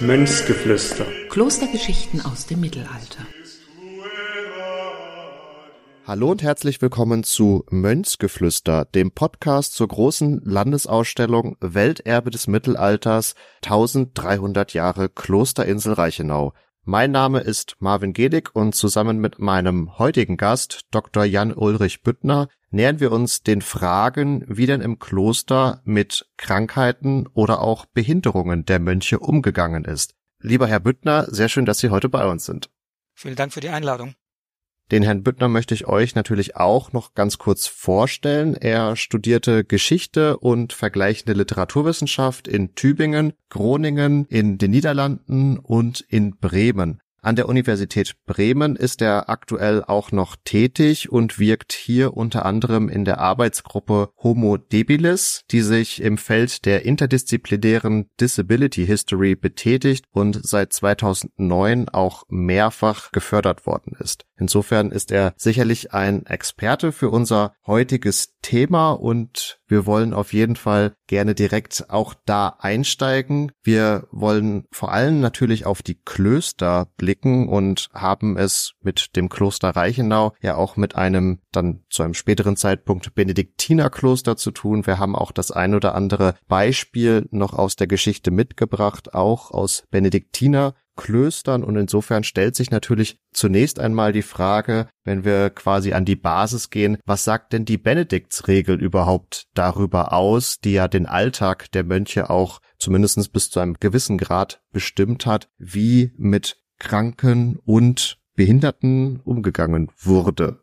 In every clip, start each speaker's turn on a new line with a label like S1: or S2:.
S1: Mönchsgeflüster.
S2: Klostergeschichten aus dem Mittelalter.
S3: Hallo und herzlich willkommen zu Mönchsgeflüster, dem Podcast zur großen Landesausstellung Welterbe des Mittelalters 1300 Jahre Klosterinsel Reichenau. Mein Name ist Marvin Gedig und zusammen mit meinem heutigen Gast, Dr. Jan Ulrich Büttner, nähern wir uns den Fragen, wie denn im Kloster mit Krankheiten oder auch Behinderungen der Mönche umgegangen ist. Lieber Herr Büttner, sehr schön, dass Sie heute bei uns sind.
S4: Vielen Dank für die Einladung.
S3: Den Herrn Büttner möchte ich euch natürlich auch noch ganz kurz vorstellen. Er studierte Geschichte und vergleichende Literaturwissenschaft in Tübingen, Groningen, in den Niederlanden und in Bremen. An der Universität Bremen ist er aktuell auch noch tätig und wirkt hier unter anderem in der Arbeitsgruppe Homo debilis, die sich im Feld der interdisziplinären Disability History betätigt und seit 2009 auch mehrfach gefördert worden ist. Insofern ist er sicherlich ein Experte für unser heutiges Thema und wir wollen auf jeden Fall gerne direkt auch da einsteigen. Wir wollen vor allem natürlich auf die Klöster blicken und haben es mit dem Kloster Reichenau ja auch mit einem dann zu einem späteren Zeitpunkt Benediktinerkloster zu tun. Wir haben auch das ein oder andere Beispiel noch aus der Geschichte mitgebracht, auch aus Benediktiner Klöstern und insofern stellt sich natürlich zunächst einmal die Frage, wenn wir quasi an die Basis gehen, was sagt denn die Benediktsregel überhaupt darüber aus, die ja den Alltag der Mönche auch zumindest bis zu einem gewissen Grad bestimmt hat, wie mit Kranken und Behinderten umgegangen wurde.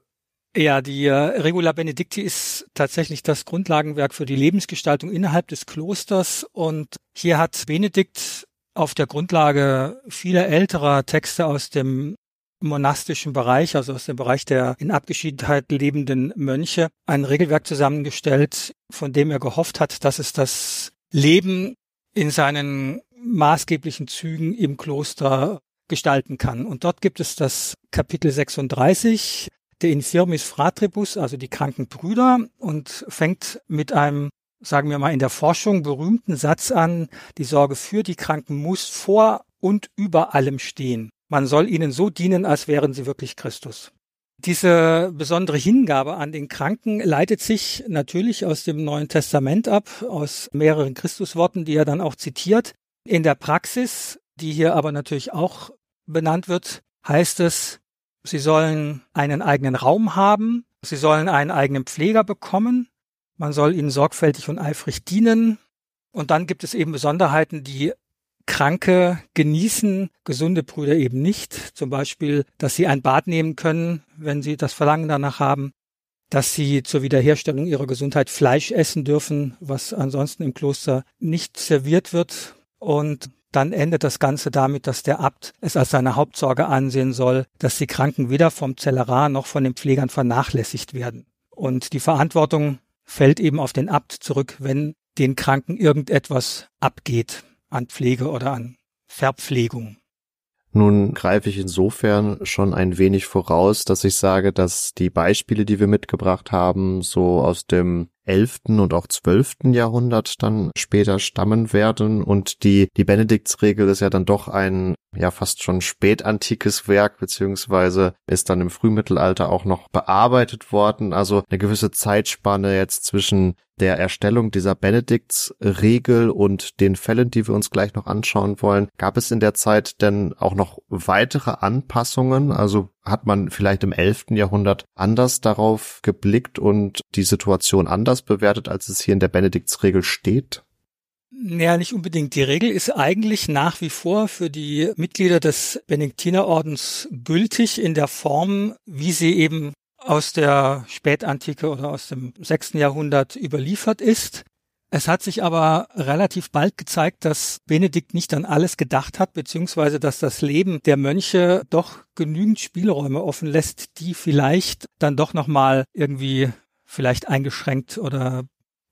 S4: Ja, die äh, Regula Benedicti ist tatsächlich das Grundlagenwerk für die Lebensgestaltung innerhalb des Klosters und hier hat Benedikt auf der Grundlage vieler älterer Texte aus dem monastischen Bereich, also aus dem Bereich der in Abgeschiedenheit lebenden Mönche, ein Regelwerk zusammengestellt, von dem er gehofft hat, dass es das Leben in seinen maßgeblichen Zügen im Kloster gestalten kann. Und dort gibt es das Kapitel 36, der Infirmis Fratribus, also die kranken Brüder, und fängt mit einem sagen wir mal, in der Forschung berühmten Satz an, die Sorge für die Kranken muss vor und über allem stehen. Man soll ihnen so dienen, als wären sie wirklich Christus. Diese besondere Hingabe an den Kranken leitet sich natürlich aus dem Neuen Testament ab, aus mehreren Christusworten, die er dann auch zitiert. In der Praxis, die hier aber natürlich auch benannt wird, heißt es, sie sollen einen eigenen Raum haben, sie sollen einen eigenen Pfleger bekommen, man soll ihnen sorgfältig und eifrig dienen. Und dann gibt es eben Besonderheiten, die Kranke genießen, gesunde Brüder eben nicht. Zum Beispiel, dass sie ein Bad nehmen können, wenn sie das Verlangen danach haben. Dass sie zur Wiederherstellung ihrer Gesundheit Fleisch essen dürfen, was ansonsten im Kloster nicht serviert wird. Und dann endet das Ganze damit, dass der Abt es als seine Hauptsorge ansehen soll, dass die Kranken weder vom Zellerar noch von den Pflegern vernachlässigt werden. Und die Verantwortung fällt eben auf den Abt zurück, wenn den Kranken irgendetwas abgeht an Pflege oder an Verpflegung.
S3: Nun greife ich insofern schon ein wenig voraus, dass ich sage, dass die Beispiele, die wir mitgebracht haben, so aus dem 11. und auch 12. Jahrhundert dann später stammen werden und die, die Benediktsregel ist ja dann doch ein ja fast schon spätantikes Werk, beziehungsweise ist dann im Frühmittelalter auch noch bearbeitet worden. Also eine gewisse Zeitspanne jetzt zwischen der Erstellung dieser Benediktsregel und den Fällen, die wir uns gleich noch anschauen wollen. Gab es in der Zeit denn auch noch weitere Anpassungen? Also hat man vielleicht im 11. Jahrhundert anders darauf geblickt und die Situation anders bewertet, als es hier in der Benediktsregel steht?
S4: Ja, nicht unbedingt. Die Regel ist eigentlich nach wie vor für die Mitglieder des Benediktinerordens gültig in der Form, wie sie eben aus der Spätantike oder aus dem sechsten Jahrhundert überliefert ist. Es hat sich aber relativ bald gezeigt, dass Benedikt nicht an alles gedacht hat, beziehungsweise dass das Leben der Mönche doch genügend Spielräume offen lässt, die vielleicht dann doch nochmal irgendwie vielleicht eingeschränkt oder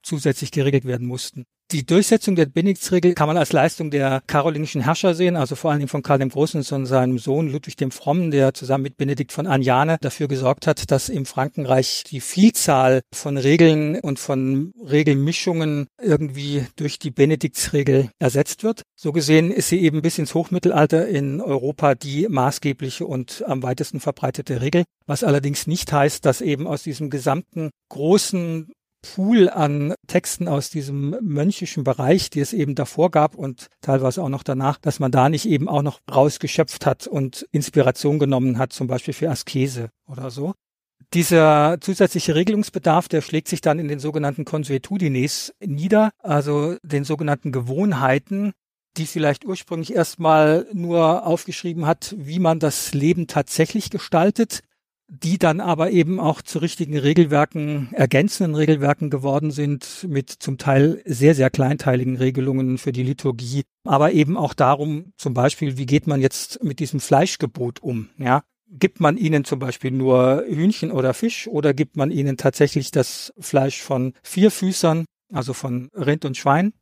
S4: zusätzlich geregelt werden mussten. Die Durchsetzung der Benediktsregel kann man als Leistung der karolingischen Herrscher sehen, also vor allen Dingen von Karl dem Großen und seinem Sohn Ludwig dem Frommen, der zusammen mit Benedikt von Agnane dafür gesorgt hat, dass im Frankenreich die Vielzahl von Regeln und von Regelmischungen irgendwie durch die Benediktsregel ersetzt wird. So gesehen ist sie eben bis ins Hochmittelalter in Europa die maßgebliche und am weitesten verbreitete Regel, was allerdings nicht heißt, dass eben aus diesem gesamten großen Pool an Texten aus diesem mönchischen Bereich, die es eben davor gab und teilweise auch noch danach, dass man da nicht eben auch noch rausgeschöpft hat und Inspiration genommen hat, zum Beispiel für Askese oder so. Dieser zusätzliche Regelungsbedarf, der schlägt sich dann in den sogenannten Consuetudines nieder, also den sogenannten Gewohnheiten, die vielleicht ursprünglich erstmal nur aufgeschrieben hat, wie man das Leben tatsächlich gestaltet, die dann aber eben auch zu richtigen Regelwerken, ergänzenden Regelwerken geworden sind, mit zum Teil sehr, sehr kleinteiligen Regelungen für die Liturgie, aber eben auch darum, zum Beispiel, wie geht man jetzt mit diesem Fleischgebot um, ja? Gibt man ihnen zum Beispiel nur Hühnchen oder Fisch oder gibt man ihnen tatsächlich das Fleisch von Vierfüßern, also von Rind und Schwein?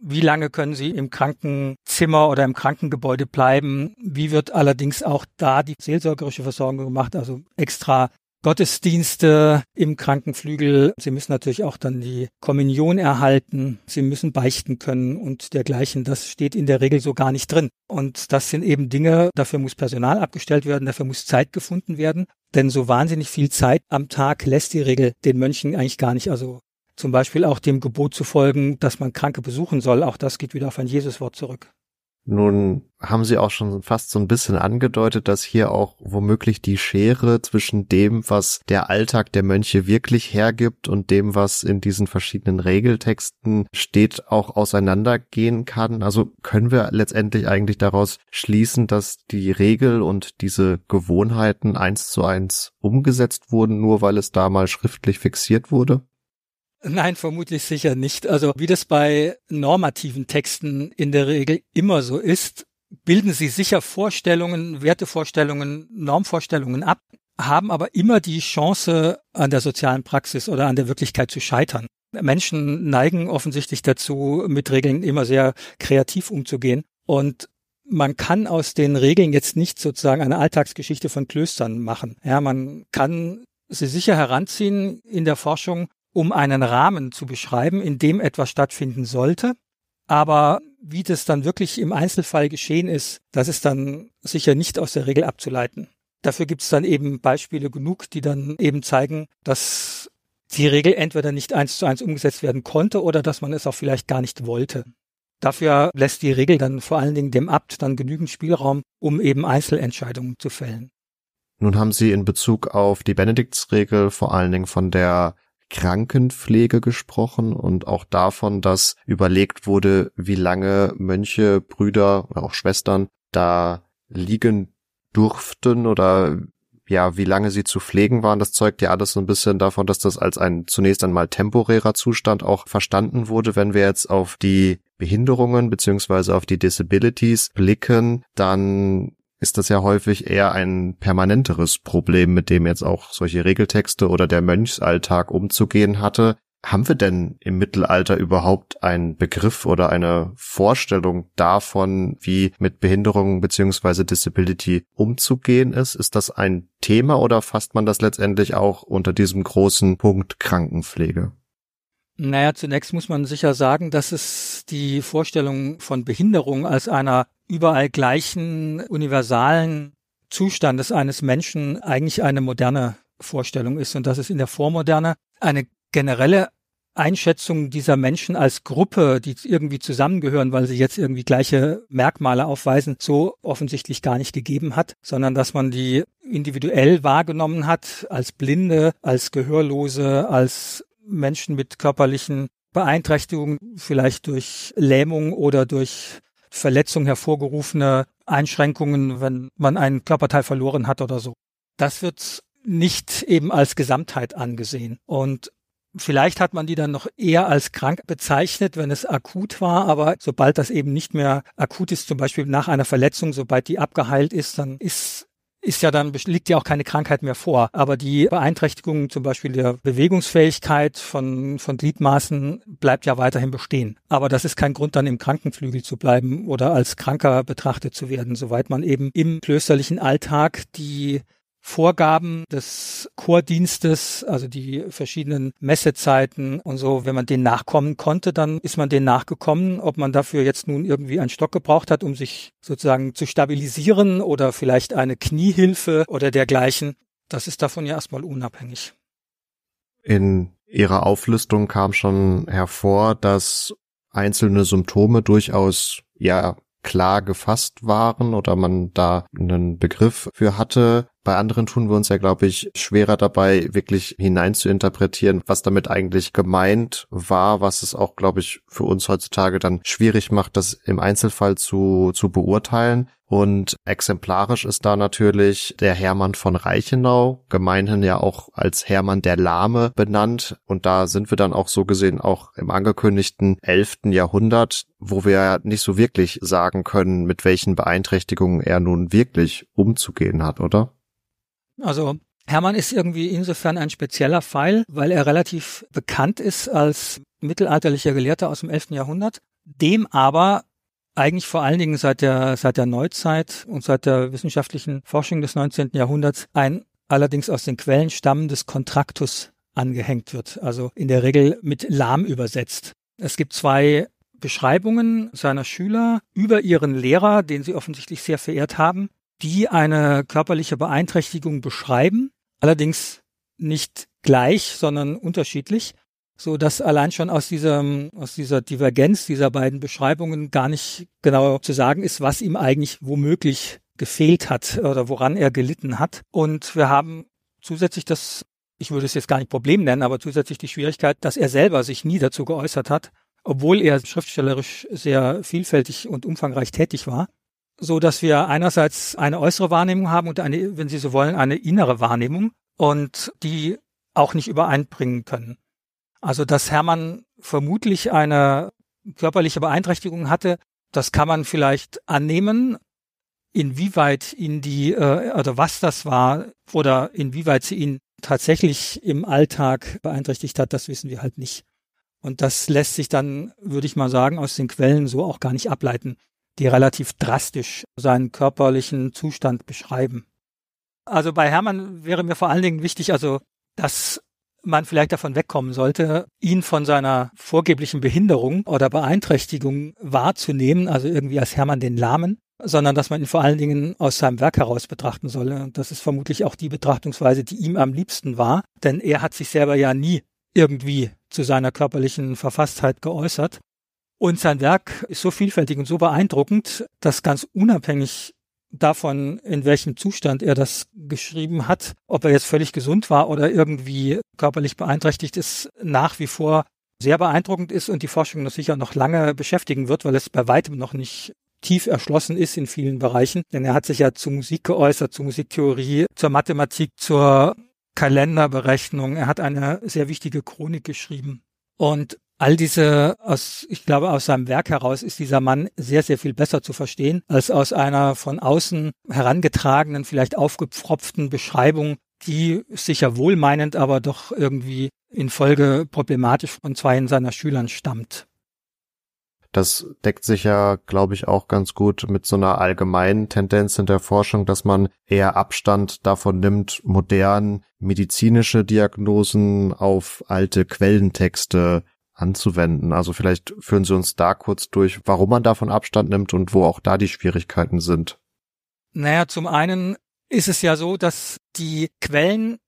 S4: Wie lange können Sie im Krankenzimmer oder im Krankengebäude bleiben? Wie wird allerdings auch da die seelsorgerische Versorgung gemacht? Also extra Gottesdienste im Krankenflügel. Sie müssen natürlich auch dann die Kommunion erhalten. Sie müssen beichten können und dergleichen. Das steht in der Regel so gar nicht drin. Und das sind eben Dinge, dafür muss Personal abgestellt werden, dafür muss Zeit gefunden werden. Denn so wahnsinnig viel Zeit am Tag lässt die Regel den Mönchen eigentlich gar nicht. Also zum Beispiel auch dem Gebot zu folgen, dass man Kranke besuchen soll. Auch das geht wieder auf ein Jesuswort zurück.
S3: Nun haben Sie auch schon fast so ein bisschen angedeutet, dass hier auch womöglich die Schere zwischen dem, was der Alltag der Mönche wirklich hergibt und dem, was in diesen verschiedenen Regeltexten steht, auch auseinandergehen kann. Also können wir letztendlich eigentlich daraus schließen, dass die Regel und diese Gewohnheiten eins zu eins umgesetzt wurden, nur weil es da mal schriftlich fixiert wurde?
S4: Nein, vermutlich sicher nicht. Also wie das bei normativen Texten in der Regel immer so ist, bilden sie sicher Vorstellungen, Wertevorstellungen, Normvorstellungen ab, haben aber immer die Chance, an der sozialen Praxis oder an der Wirklichkeit zu scheitern. Menschen neigen offensichtlich dazu, mit Regeln immer sehr kreativ umzugehen. Und man kann aus den Regeln jetzt nicht sozusagen eine Alltagsgeschichte von Klöstern machen. Ja, man kann sie sicher heranziehen in der Forschung, um einen Rahmen zu beschreiben, in dem etwas stattfinden sollte. Aber wie das dann wirklich im Einzelfall geschehen ist, das ist dann sicher nicht aus der Regel abzuleiten. Dafür gibt es dann eben Beispiele genug, die dann eben zeigen, dass die Regel entweder nicht eins zu eins umgesetzt werden konnte oder dass man es auch vielleicht gar nicht wollte. Dafür lässt die Regel dann vor allen Dingen dem Abt dann genügend Spielraum, um eben Einzelentscheidungen zu fällen.
S3: Nun haben Sie in Bezug auf die Benediktsregel vor allen Dingen von der Krankenpflege gesprochen und auch davon, dass überlegt wurde, wie lange Mönche, Brüder oder auch Schwestern da liegen durften oder ja, wie lange sie zu pflegen waren, das zeugt ja alles so ein bisschen davon, dass das als ein zunächst einmal temporärer Zustand auch verstanden wurde. Wenn wir jetzt auf die Behinderungen beziehungsweise auf die Disabilities blicken, dann ist das ja häufig eher ein permanenteres Problem, mit dem jetzt auch solche Regeltexte oder der Mönchsalltag umzugehen hatte. Haben wir denn im Mittelalter überhaupt einen Begriff oder eine Vorstellung davon, wie mit Behinderungen beziehungsweise Disability umzugehen ist? Ist das ein Thema oder fasst man das letztendlich auch unter diesem großen Punkt Krankenpflege?
S4: Naja, zunächst muss man sicher sagen, dass es die Vorstellung von Behinderung als einer überall gleichen universalen Zustandes eines Menschen eigentlich eine moderne Vorstellung ist und dass es in der Vormoderne eine generelle Einschätzung dieser Menschen als Gruppe, die irgendwie zusammengehören, weil sie jetzt irgendwie gleiche Merkmale aufweisen, so offensichtlich gar nicht gegeben hat, sondern dass man die individuell wahrgenommen hat, als Blinde, als Gehörlose, als Menschen mit körperlichen Beeinträchtigungen, vielleicht durch Lähmung oder durch Verletzung hervorgerufene Einschränkungen, wenn man einen Körperteil verloren hat oder so. Das wird nicht eben als Gesamtheit angesehen. Und Vielleicht hat man die dann noch eher als krank bezeichnet, wenn es akut war, aber sobald das eben nicht mehr akut ist, zum Beispiel nach einer Verletzung, sobald die abgeheilt ist, dann ist ist ja dann, liegt ja auch keine Krankheit mehr vor. Aber die Beeinträchtigung zum Beispiel der Bewegungsfähigkeit von, von Gliedmaßen bleibt ja weiterhin bestehen. Aber das ist kein Grund, dann im Krankenflügel zu bleiben oder als Kranker betrachtet zu werden, soweit man eben im klösterlichen Alltag die Vorgaben des Chordienstes, also die verschiedenen Messezeiten und so, wenn man denen nachkommen konnte, dann ist man denen nachgekommen. Ob man dafür jetzt nun irgendwie einen Stock gebraucht hat, um sich sozusagen zu stabilisieren oder vielleicht eine Kniehilfe oder dergleichen, das ist davon ja erstmal unabhängig.
S3: In Ihrer Auflistung kam schon hervor, dass einzelne Symptome durchaus ja klar gefasst waren oder man da einen Begriff für hatte. Bei anderen tun wir uns ja, glaube ich, schwerer dabei, wirklich hinein zu interpretieren, was damit eigentlich gemeint war, was es auch, glaube ich, für uns heutzutage dann schwierig macht, das im Einzelfall zu, zu beurteilen. Und exemplarisch ist da natürlich der Hermann von Reichenau, gemeinhin ja auch als Hermann der Lahme benannt. Und da sind wir dann auch so gesehen auch im angekündigten 11. Jahrhundert, wo wir ja nicht so wirklich sagen können, mit welchen Beeinträchtigungen er nun wirklich umzugehen hat, oder?
S4: Also Hermann ist irgendwie insofern ein spezieller Fall, weil er relativ bekannt ist als mittelalterlicher Gelehrter aus dem 11. Jahrhundert, dem aber eigentlich vor allen Dingen seit der, seit der Neuzeit und seit der wissenschaftlichen Forschung des 19. Jahrhunderts ein allerdings aus den Quellen stammendes Kontraktus angehängt wird, also in der Regel mit lahm übersetzt. Es gibt zwei Beschreibungen seiner Schüler über ihren Lehrer, den sie offensichtlich sehr verehrt haben, die eine körperliche Beeinträchtigung beschreiben, allerdings nicht gleich, sondern unterschiedlich, so dass allein schon aus dieser, aus dieser Divergenz dieser beiden Beschreibungen gar nicht genau zu sagen ist, was ihm eigentlich womöglich gefehlt hat oder woran er gelitten hat. Und wir haben zusätzlich das, ich würde es jetzt gar nicht Problem nennen, aber zusätzlich die Schwierigkeit, dass er selber sich nie dazu geäußert hat, obwohl er schriftstellerisch sehr vielfältig und umfangreich tätig war so dass wir einerseits eine äußere Wahrnehmung haben und eine, wenn Sie so wollen, eine innere Wahrnehmung und die auch nicht übereinbringen können. Also, dass Hermann vermutlich eine körperliche Beeinträchtigung hatte, das kann man vielleicht annehmen. Inwieweit ihn die, äh, oder was das war, oder inwieweit sie ihn tatsächlich im Alltag beeinträchtigt hat, das wissen wir halt nicht. Und das lässt sich dann, würde ich mal sagen, aus den Quellen so auch gar nicht ableiten die relativ drastisch seinen körperlichen Zustand beschreiben. Also bei Hermann wäre mir vor allen Dingen wichtig, also, dass man vielleicht davon wegkommen sollte, ihn von seiner vorgeblichen Behinderung oder Beeinträchtigung wahrzunehmen, also irgendwie als Hermann den Lahmen, sondern dass man ihn vor allen Dingen aus seinem Werk heraus betrachten solle. Und das ist vermutlich auch die Betrachtungsweise, die ihm am liebsten war, denn er hat sich selber ja nie irgendwie zu seiner körperlichen Verfasstheit geäußert. Und sein Werk ist so vielfältig und so beeindruckend, dass ganz unabhängig davon, in welchem Zustand er das geschrieben hat, ob er jetzt völlig gesund war oder irgendwie körperlich beeinträchtigt ist, nach wie vor sehr beeindruckend ist und die Forschung noch sicher noch lange beschäftigen wird, weil es bei weitem noch nicht tief erschlossen ist in vielen Bereichen. Denn er hat sich ja zu Musik geäußert, zu Musiktheorie, zur Mathematik, zur Kalenderberechnung. Er hat eine sehr wichtige Chronik geschrieben. Und all diese, aus, ich glaube, aus seinem Werk heraus ist dieser Mann sehr, sehr viel besser zu verstehen, als aus einer von außen herangetragenen, vielleicht aufgepfropften Beschreibung, die sicher wohlmeinend, aber doch irgendwie in Folge problematisch von zwei seiner Schülern stammt.
S3: Das deckt sich ja, glaube ich, auch ganz gut mit so einer allgemeinen Tendenz in der Forschung, dass man eher Abstand davon nimmt, modern medizinische Diagnosen auf alte Quellentexte anzuwenden. Also vielleicht führen Sie uns da kurz durch, warum man davon Abstand nimmt und wo auch da die Schwierigkeiten sind.
S4: Naja, zum einen ist es ja so, dass die Quellen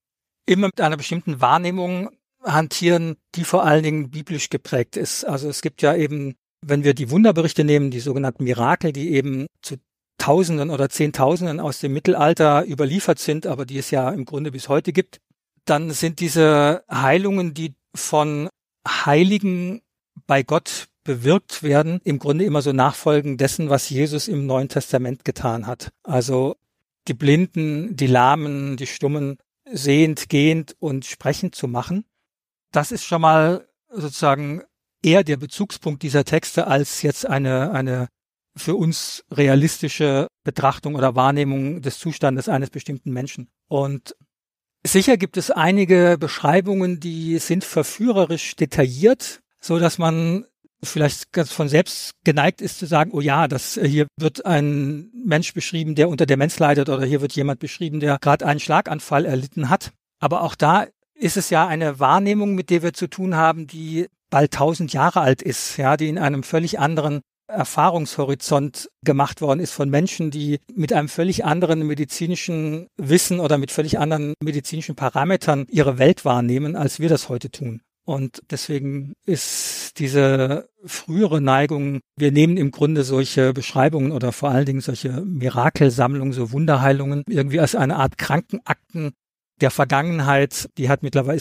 S4: immer mit einer bestimmten Wahrnehmung hantieren, die vor allen Dingen biblisch geprägt ist. Also es gibt ja eben, wenn wir die Wunderberichte nehmen, die sogenannten Mirakel, die eben zu Tausenden oder Zehntausenden aus dem Mittelalter überliefert sind, aber die es ja im Grunde bis heute gibt, dann sind diese Heilungen, die von Heiligen bei Gott bewirkt werden, im Grunde immer so nachfolgen dessen, was Jesus im Neuen Testament getan hat. Also die Blinden, die Lahmen, die Stummen sehend, gehend und sprechend zu machen. Das ist schon mal sozusagen eher der Bezugspunkt dieser Texte als jetzt eine, eine für uns realistische Betrachtung oder Wahrnehmung des Zustandes eines bestimmten Menschen. Und sicher gibt es einige Beschreibungen, die sind verführerisch detailliert, so dass man vielleicht ganz von selbst geneigt ist zu sagen, oh ja, das hier wird ein Mensch beschrieben, der unter Demenz leidet oder hier wird jemand beschrieben, der gerade einen Schlaganfall erlitten hat. Aber auch da ist es ja eine Wahrnehmung, mit der wir zu tun haben, die bald tausend Jahre alt ist, ja, die in einem völlig anderen Erfahrungshorizont gemacht worden ist von Menschen, die mit einem völlig anderen medizinischen Wissen oder mit völlig anderen medizinischen Parametern ihre Welt wahrnehmen, als wir das heute tun. Und deswegen ist diese frühere Neigung, wir nehmen im Grunde solche Beschreibungen oder vor allen Dingen solche Mirakelsammlungen, so Wunderheilungen irgendwie als eine Art Krankenakten der Vergangenheit, die hat mittlerweile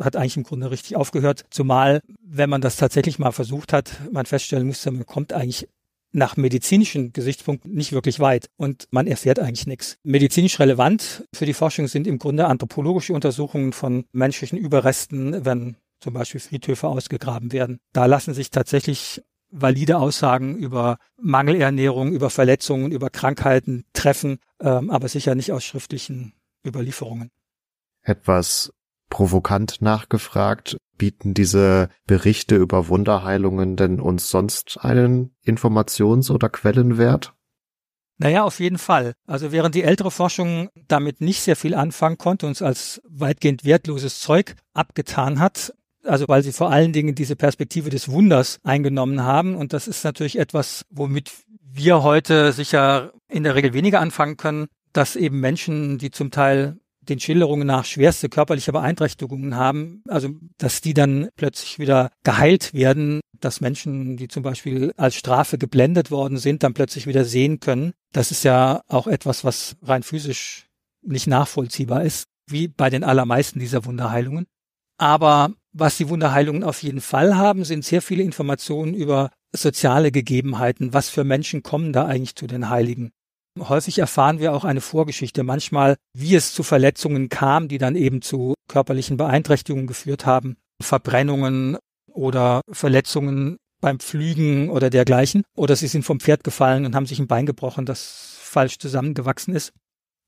S4: hat eigentlich im Grunde richtig aufgehört, zumal wenn man das tatsächlich mal versucht hat, man feststellen musste, man kommt eigentlich nach medizinischen Gesichtspunkten nicht wirklich weit und man erfährt eigentlich nichts. Medizinisch relevant für die Forschung sind im Grunde anthropologische Untersuchungen von menschlichen Überresten, wenn zum Beispiel Friedhöfe ausgegraben werden. Da lassen sich tatsächlich valide Aussagen über Mangelernährung, über Verletzungen, über Krankheiten treffen, ähm, aber sicher nicht aus schriftlichen Überlieferungen.
S3: Etwas provokant nachgefragt, bieten diese Berichte über Wunderheilungen denn uns sonst einen Informations- oder Quellenwert?
S4: Naja, auf jeden Fall. Also während die ältere Forschung damit nicht sehr viel anfangen konnte und es als weitgehend wertloses Zeug abgetan hat, also weil sie vor allen Dingen diese Perspektive des Wunders eingenommen haben. Und das ist natürlich etwas, womit wir heute sicher in der Regel weniger anfangen können, dass eben Menschen, die zum Teil den Schilderungen nach schwerste körperliche Beeinträchtigungen haben, also dass die dann plötzlich wieder geheilt werden, dass Menschen, die zum Beispiel als Strafe geblendet worden sind, dann plötzlich wieder sehen können. Das ist ja auch etwas, was rein physisch nicht nachvollziehbar ist, wie bei den allermeisten dieser Wunderheilungen. Aber was die Wunderheilungen auf jeden Fall haben, sind sehr viele Informationen über soziale Gegebenheiten. Was für Menschen kommen da eigentlich zu den Heiligen? Häufig erfahren wir auch eine Vorgeschichte, manchmal wie es zu Verletzungen kam, die dann eben zu körperlichen Beeinträchtigungen geführt haben, Verbrennungen oder Verletzungen beim Pflügen oder dergleichen. Oder sie sind vom Pferd gefallen und haben sich ein Bein gebrochen, das falsch zusammengewachsen ist.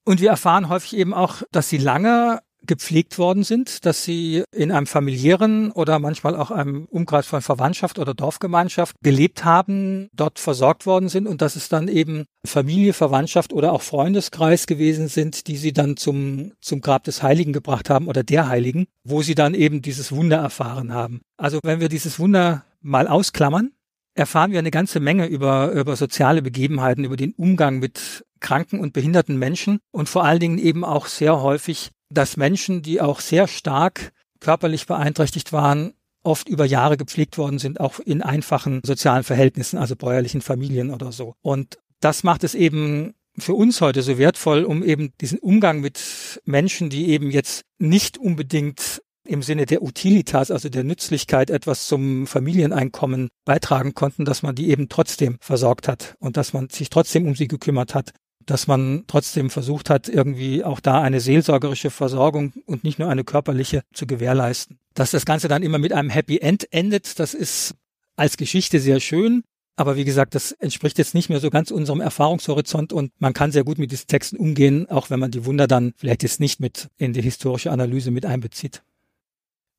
S4: Und wir erfahren häufig eben auch, dass sie lange gepflegt worden sind, dass sie in einem familiären oder manchmal auch einem Umkreis von Verwandtschaft oder Dorfgemeinschaft gelebt haben, dort versorgt worden sind und dass es dann eben Familie, Verwandtschaft oder auch Freundeskreis gewesen sind, die sie dann zum, zum Grab des Heiligen gebracht haben oder der Heiligen, wo sie dann eben dieses Wunder erfahren haben. Also wenn wir dieses Wunder mal ausklammern, erfahren wir eine ganze Menge über, über soziale Begebenheiten, über den Umgang mit kranken und behinderten Menschen und vor allen Dingen eben auch sehr häufig dass Menschen, die auch sehr stark körperlich beeinträchtigt waren, oft über Jahre gepflegt worden sind, auch in einfachen sozialen Verhältnissen, also bäuerlichen Familien oder so. Und das macht es eben für uns heute so wertvoll, um eben diesen Umgang mit Menschen, die eben jetzt nicht unbedingt im Sinne der Utilitas, also der Nützlichkeit, etwas zum Familieneinkommen beitragen konnten, dass man die eben trotzdem versorgt hat und dass man sich trotzdem um sie gekümmert hat dass man trotzdem versucht hat, irgendwie auch da eine seelsorgerische Versorgung und nicht nur eine körperliche zu gewährleisten. Dass das Ganze dann immer mit einem Happy End endet, das ist als Geschichte sehr schön. Aber wie gesagt, das entspricht jetzt nicht mehr so ganz unserem Erfahrungshorizont und man kann sehr gut mit diesen Texten umgehen, auch wenn man die Wunder dann vielleicht jetzt nicht mit in die historische Analyse mit einbezieht.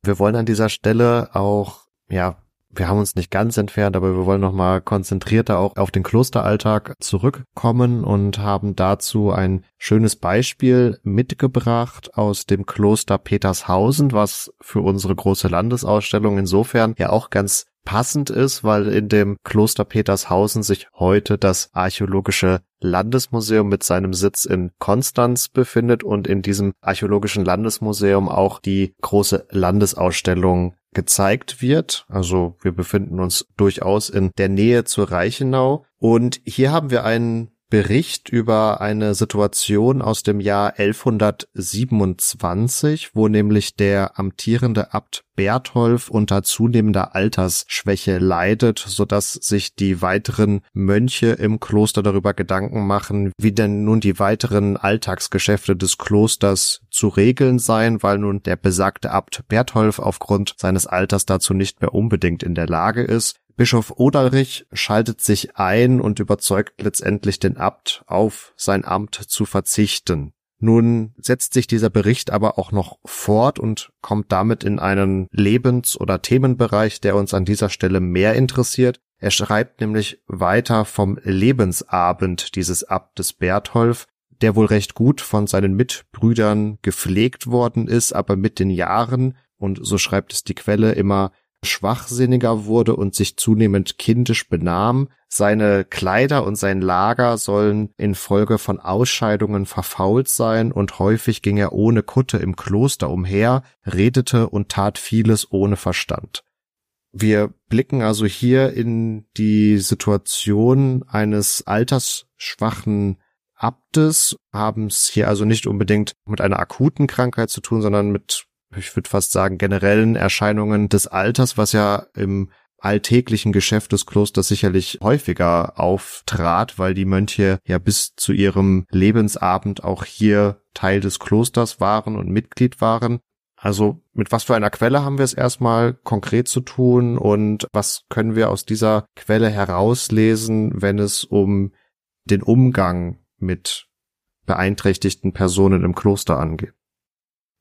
S3: Wir wollen an dieser Stelle auch, ja, wir haben uns nicht ganz entfernt, aber wir wollen nochmal konzentrierter auch auf den Klosteralltag zurückkommen und haben dazu ein schönes Beispiel mitgebracht aus dem Kloster Petershausen, was für unsere große Landesausstellung insofern ja auch ganz passend ist, weil in dem Kloster Petershausen sich heute das Archäologische Landesmuseum mit seinem Sitz in Konstanz befindet und in diesem Archäologischen Landesmuseum auch die große Landesausstellung gezeigt wird. Also wir befinden uns durchaus in der Nähe zur Reichenau. Und hier haben wir einen Bericht über eine Situation aus dem Jahr 1127, wo nämlich der amtierende Abt Bertholf unter zunehmender Altersschwäche leidet, so dass sich die weiteren Mönche im Kloster darüber Gedanken machen, wie denn nun die weiteren Alltagsgeschäfte des Klosters zu regeln seien, weil nun der besagte Abt Bertholf aufgrund seines Alters dazu nicht mehr unbedingt in der Lage ist. Bischof Oderich schaltet sich ein und überzeugt letztendlich den Abt, auf sein Amt zu verzichten. Nun setzt sich dieser Bericht aber auch noch fort und kommt damit in einen Lebens- oder Themenbereich, der uns an dieser Stelle mehr interessiert. Er schreibt nämlich weiter vom Lebensabend dieses Abtes Bertholf, der wohl recht gut von seinen Mitbrüdern gepflegt worden ist, aber mit den Jahren, und so schreibt es die Quelle, immer schwachsinniger wurde und sich zunehmend kindisch benahm. Seine Kleider und sein Lager sollen infolge von Ausscheidungen verfault sein und häufig ging er ohne Kutte im Kloster umher, redete und tat vieles ohne Verstand. Wir blicken also hier in die Situation eines altersschwachen Abtes, haben es hier also nicht unbedingt mit einer akuten Krankheit zu tun, sondern mit ich würde fast sagen, generellen Erscheinungen des Alters, was ja im alltäglichen Geschäft des Klosters sicherlich häufiger auftrat, weil die Mönche ja bis zu ihrem Lebensabend auch hier Teil des Klosters waren und Mitglied waren. Also mit was für einer Quelle haben wir es erstmal konkret zu tun und was können wir aus dieser Quelle herauslesen, wenn es um den Umgang mit beeinträchtigten Personen im Kloster angeht?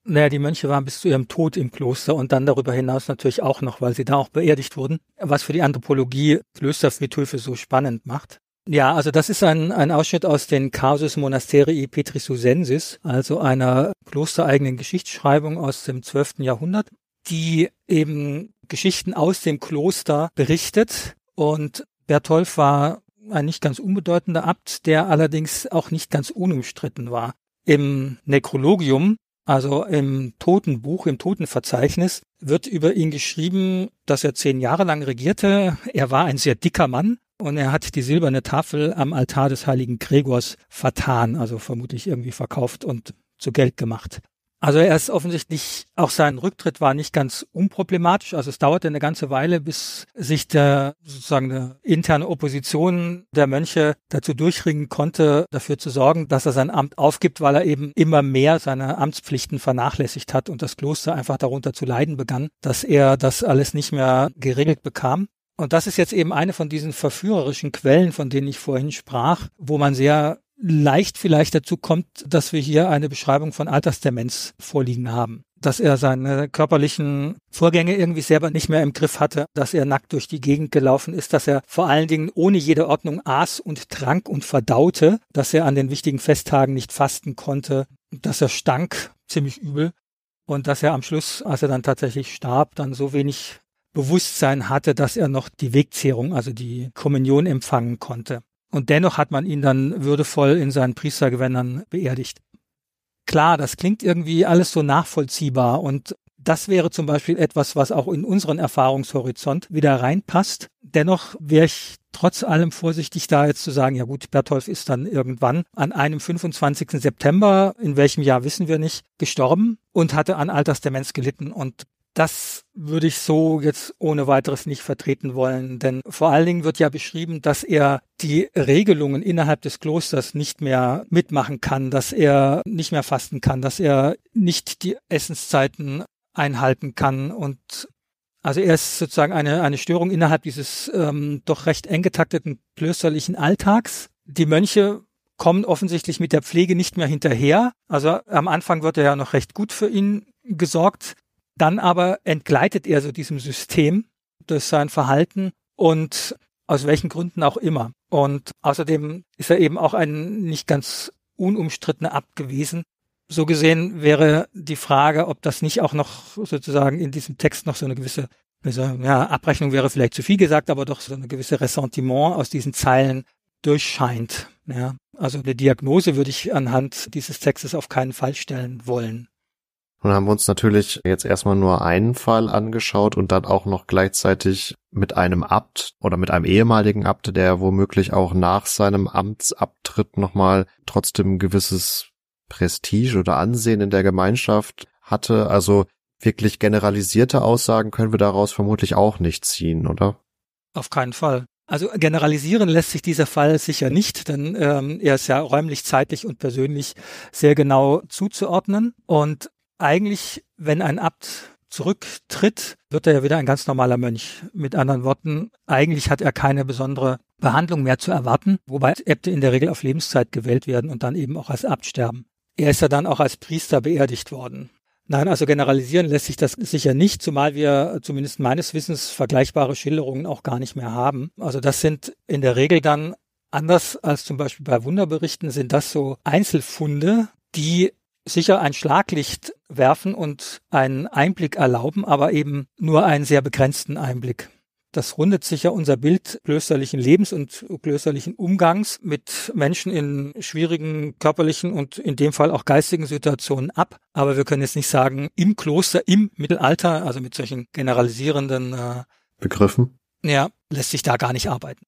S4: Naja, die Mönche waren bis zu ihrem Tod im Kloster und dann darüber hinaus natürlich auch noch, weil sie da auch beerdigt wurden, was für die Anthropologie Klösterfriedhöfe so spannend macht. Ja, also das ist ein, ein Ausschnitt aus den Causus Monasterii Petrisusensis, also einer klostereigenen Geschichtsschreibung aus dem 12. Jahrhundert, die eben Geschichten aus dem Kloster berichtet. Und Bertolf war ein nicht ganz unbedeutender Abt, der allerdings auch nicht ganz unumstritten war. Im Nekrologium also im Totenbuch, im Totenverzeichnis wird über ihn geschrieben, dass er zehn Jahre lang regierte. Er war ein sehr dicker Mann und er hat die silberne Tafel am Altar des heiligen Gregors vertan, also vermutlich irgendwie verkauft und zu Geld gemacht. Also er ist offensichtlich, auch sein Rücktritt war nicht ganz unproblematisch. Also es dauerte eine ganze Weile, bis sich der sozusagen eine interne Opposition der Mönche dazu durchringen konnte, dafür zu sorgen, dass er sein Amt aufgibt, weil er eben immer mehr seine Amtspflichten vernachlässigt hat und das Kloster einfach darunter zu leiden begann, dass er das alles nicht mehr geregelt bekam. Und das ist jetzt eben eine von diesen verführerischen Quellen, von denen ich vorhin sprach, wo man sehr leicht vielleicht dazu kommt, dass wir hier eine Beschreibung von Altersdemenz vorliegen haben. Dass er seine körperlichen Vorgänge irgendwie selber nicht mehr im Griff hatte, dass er nackt durch die Gegend gelaufen ist, dass er vor allen Dingen ohne jede Ordnung aß und trank und verdaute, dass er an den wichtigen Festtagen nicht fasten konnte, dass er stank, ziemlich übel, und dass er am Schluss, als er dann tatsächlich starb, dann so wenig Bewusstsein hatte, dass er noch die Wegzehrung, also die Kommunion empfangen konnte. Und dennoch hat man ihn dann würdevoll in seinen Priestergewändern beerdigt. Klar, das klingt irgendwie alles so nachvollziehbar und das wäre zum Beispiel etwas, was auch in unseren Erfahrungshorizont wieder reinpasst. Dennoch wäre ich trotz allem vorsichtig da jetzt zu sagen, ja gut, Bertholf ist dann irgendwann an einem 25. September, in welchem Jahr wissen wir nicht, gestorben und hatte an Altersdemenz gelitten. Und das würde ich so jetzt ohne weiteres nicht vertreten wollen, denn vor allen Dingen wird ja beschrieben, dass er die Regelungen innerhalb des Klosters nicht mehr mitmachen kann, dass er nicht mehr fasten kann, dass er nicht die Essenszeiten einhalten kann und also er ist sozusagen eine, eine Störung innerhalb dieses ähm, doch recht eng getakteten klösterlichen Alltags. Die Mönche kommen offensichtlich mit der Pflege nicht mehr hinterher. Also am Anfang wird er ja noch recht gut für ihn gesorgt. Dann aber entgleitet er so diesem System durch sein Verhalten und aus welchen Gründen auch immer. Und außerdem ist er eben auch ein nicht ganz unumstrittener Abt gewesen. So gesehen wäre die Frage, ob das nicht auch noch sozusagen in diesem Text noch so eine gewisse, ja, Abrechnung wäre vielleicht zu viel gesagt, aber doch so eine gewisse Ressentiment aus diesen Zeilen durchscheint. Ja, also eine Diagnose würde ich anhand dieses Textes auf keinen Fall stellen wollen.
S3: Nun haben wir uns natürlich jetzt erstmal nur einen Fall angeschaut und dann auch noch gleichzeitig mit einem Abt oder mit einem ehemaligen Abt, der womöglich auch nach seinem Amtsabtritt nochmal trotzdem ein gewisses Prestige oder Ansehen in der Gemeinschaft hatte. Also wirklich generalisierte Aussagen können wir daraus vermutlich auch nicht ziehen, oder?
S4: Auf keinen Fall. Also generalisieren lässt sich dieser Fall sicher nicht, denn ähm, er ist ja räumlich, zeitlich und persönlich sehr genau zuzuordnen. Und eigentlich, wenn ein Abt zurücktritt, wird er ja wieder ein ganz normaler Mönch. Mit anderen Worten, eigentlich hat er keine besondere Behandlung mehr zu erwarten, wobei Äbte in der Regel auf Lebenszeit gewählt werden und dann eben auch als Abt sterben. Er ist ja dann auch als Priester beerdigt worden. Nein, also generalisieren lässt sich das sicher nicht, zumal wir zumindest meines Wissens vergleichbare Schilderungen auch gar nicht mehr haben. Also das sind in der Regel dann anders als zum Beispiel bei Wunderberichten sind das so Einzelfunde, die sicher ein Schlaglicht werfen und einen Einblick erlauben, aber eben nur einen sehr begrenzten Einblick. Das rundet sicher unser Bild klösterlichen Lebens und klösterlichen Umgangs mit Menschen in schwierigen körperlichen und in dem Fall auch geistigen Situationen ab. Aber wir können jetzt nicht sagen, im Kloster, im Mittelalter, also mit solchen generalisierenden äh,
S3: Begriffen.
S4: Ja, lässt sich da gar nicht arbeiten.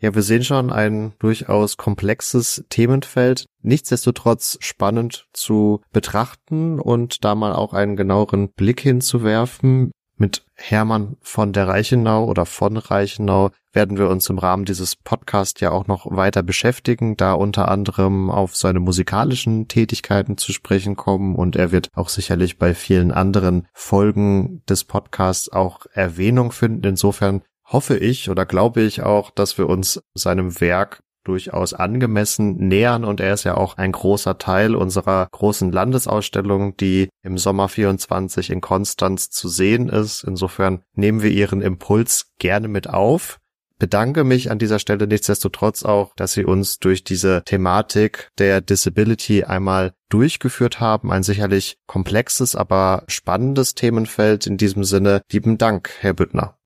S3: Ja, wir sehen schon ein durchaus komplexes Themenfeld, nichtsdestotrotz spannend zu betrachten und da mal auch einen genaueren Blick hinzuwerfen. Mit Hermann von der Reichenau oder von Reichenau werden wir uns im Rahmen dieses Podcasts ja auch noch weiter beschäftigen, da unter anderem auf seine musikalischen Tätigkeiten zu sprechen kommen und er wird auch sicherlich bei vielen anderen Folgen des Podcasts auch Erwähnung finden. Insofern hoffe ich oder glaube ich auch, dass wir uns seinem Werk durchaus angemessen nähern und er ist ja auch ein großer Teil unserer großen Landesausstellung, die im Sommer 24 in Konstanz zu sehen ist. Insofern nehmen wir Ihren Impuls gerne mit auf. Bedanke mich an dieser Stelle nichtsdestotrotz auch, dass Sie uns durch diese Thematik der Disability einmal durchgeführt haben. Ein sicherlich komplexes, aber spannendes Themenfeld. In diesem Sinne, lieben Dank, Herr Büttner.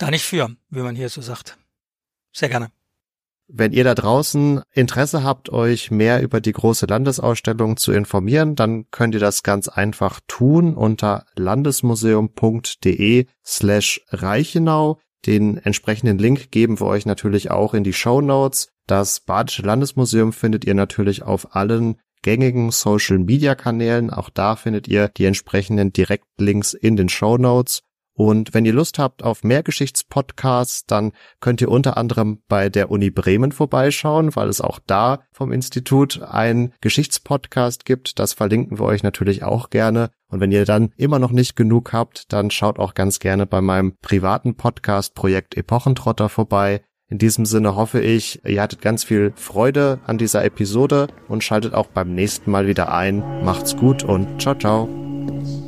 S4: Da nicht für, wie man hier so sagt. Sehr gerne.
S3: Wenn ihr da draußen Interesse habt, euch mehr über die große Landesausstellung zu informieren, dann könnt ihr das ganz einfach tun unter landesmuseum.de slash Reichenau. Den entsprechenden Link geben wir euch natürlich auch in die Show Notes. Das Badische Landesmuseum findet ihr natürlich auf allen gängigen Social Media Kanälen. Auch da findet ihr die entsprechenden Direktlinks in den Show Notes. Und wenn ihr Lust habt auf mehr Geschichtspodcasts, dann könnt ihr unter anderem bei der Uni Bremen vorbeischauen, weil es auch da vom Institut ein Geschichtspodcast gibt. Das verlinken wir euch natürlich auch gerne. Und wenn ihr dann immer noch nicht genug habt, dann schaut auch ganz gerne bei meinem privaten Podcast Projekt Epochentrotter vorbei. In diesem Sinne hoffe ich, ihr hattet ganz viel Freude an dieser Episode und schaltet auch beim nächsten Mal wieder ein. Macht's gut und ciao, ciao.